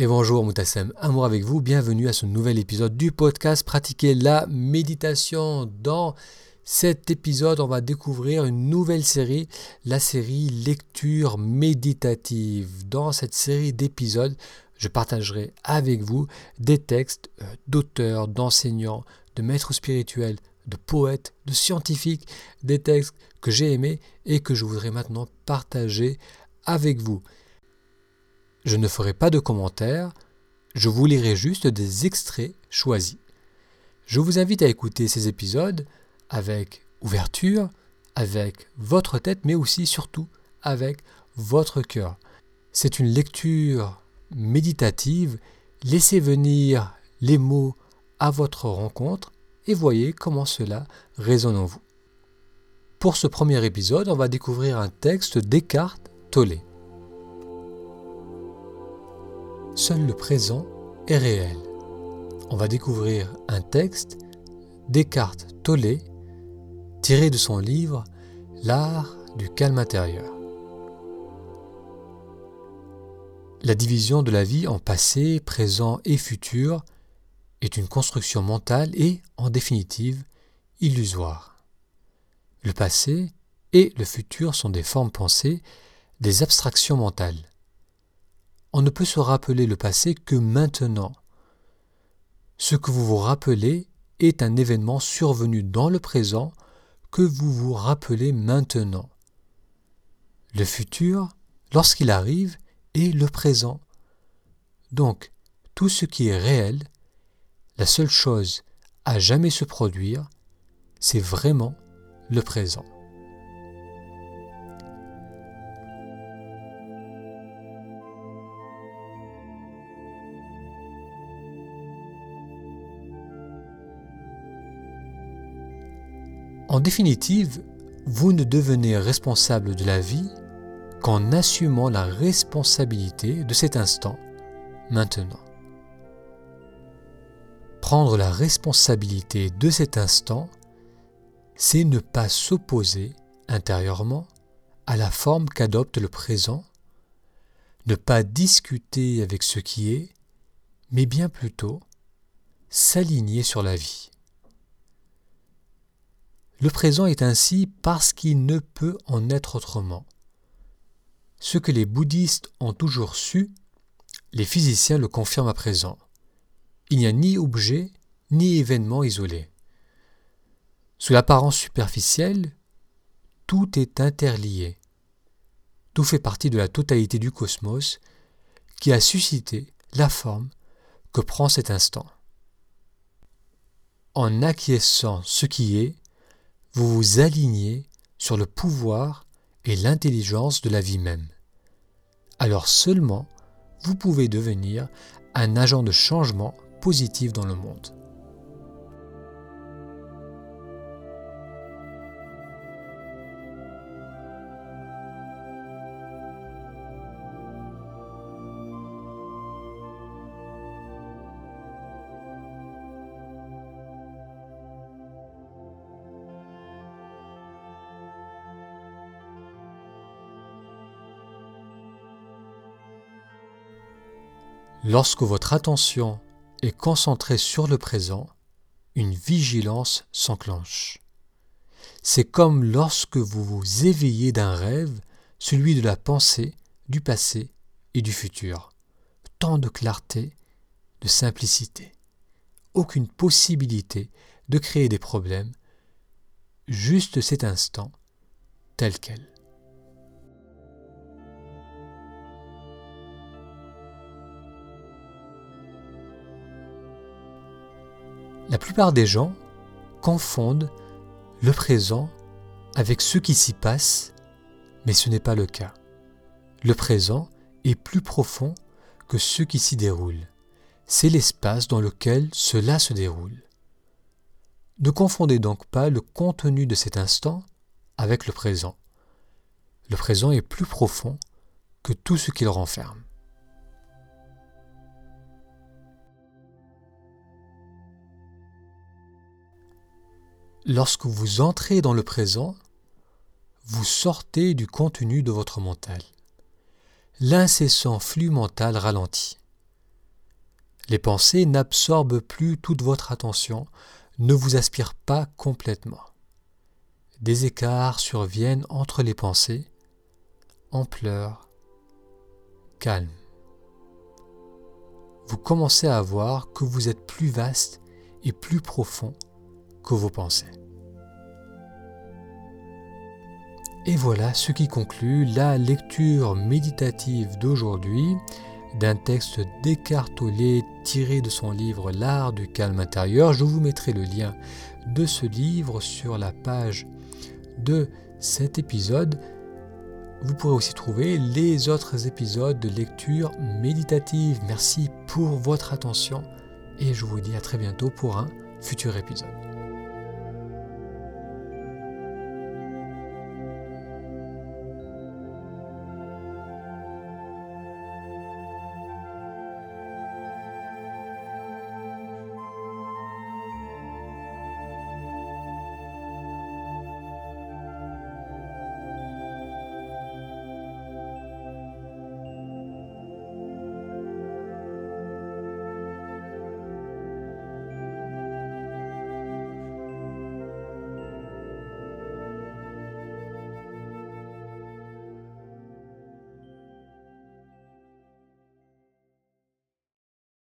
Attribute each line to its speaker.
Speaker 1: Et bonjour Moutassem, amour avec vous, bienvenue à ce nouvel épisode du podcast Pratiquer la méditation. Dans cet épisode, on va découvrir une nouvelle série, la série Lecture méditative. Dans cette série d'épisodes, je partagerai avec vous des textes euh, d'auteurs, d'enseignants, de maîtres spirituels, de poètes, de scientifiques, des textes que j'ai aimés et que je voudrais maintenant partager avec vous. Je ne ferai pas de commentaires, je vous lirai juste des extraits choisis. Je vous invite à écouter ces épisodes avec ouverture, avec votre tête, mais aussi surtout avec votre cœur. C'est une lecture méditative, laissez venir les mots à votre rencontre et voyez comment cela résonne en vous. Pour ce premier épisode, on va découvrir un texte Descartes Tollé. Seul le présent est réel. On va découvrir un texte Descartes Tollé tiré de son livre L'art du calme intérieur. La division de la vie en passé, présent et futur est une construction mentale et, en définitive, illusoire. Le passé et le futur sont des formes pensées, des abstractions mentales on ne peut se rappeler le passé que maintenant. Ce que vous vous rappelez est un événement survenu dans le présent que vous vous rappelez maintenant. Le futur, lorsqu'il arrive, est le présent. Donc, tout ce qui est réel, la seule chose à jamais se produire, c'est vraiment le présent. En définitive, vous ne devenez responsable de la vie qu'en assumant la responsabilité de cet instant, maintenant. Prendre la responsabilité de cet instant, c'est ne pas s'opposer intérieurement à la forme qu'adopte le présent, ne pas discuter avec ce qui est, mais bien plutôt s'aligner sur la vie. Le présent est ainsi parce qu'il ne peut en être autrement. Ce que les bouddhistes ont toujours su, les physiciens le confirment à présent. Il n'y a ni objet ni événement isolé. Sous l'apparence superficielle, tout est interlié. Tout fait partie de la totalité du cosmos qui a suscité la forme que prend cet instant. En acquiesçant ce qui est, vous vous alignez sur le pouvoir et l'intelligence de la vie même. Alors seulement vous pouvez devenir un agent de changement positif dans le monde. Lorsque votre attention est concentrée sur le présent, une vigilance s'enclenche. C'est comme lorsque vous vous éveillez d'un rêve, celui de la pensée, du passé et du futur. Tant de clarté, de simplicité. Aucune possibilité de créer des problèmes, juste cet instant tel quel. La plupart des gens confondent le présent avec ce qui s'y passe, mais ce n'est pas le cas. Le présent est plus profond que ce qui s'y déroule. C'est l'espace dans lequel cela se déroule. Ne confondez donc pas le contenu de cet instant avec le présent. Le présent est plus profond que tout ce qu'il renferme. Lorsque vous entrez dans le présent, vous sortez du contenu de votre mental. L'incessant flux mental ralentit. Les pensées n'absorbent plus toute votre attention, ne vous aspirent pas complètement. Des écarts surviennent entre les pensées, ampleur, calme. Vous commencez à voir que vous êtes plus vaste et plus profond vos. Et voilà ce qui conclut la lecture méditative d'aujourd'hui d'un texte d'Eckhart Tolle tiré de son livre L'art du calme intérieur. Je vous mettrai le lien de ce livre sur la page de cet épisode. Vous pourrez aussi trouver les autres épisodes de lecture méditative. Merci pour votre attention et je vous dis à très bientôt pour un futur épisode.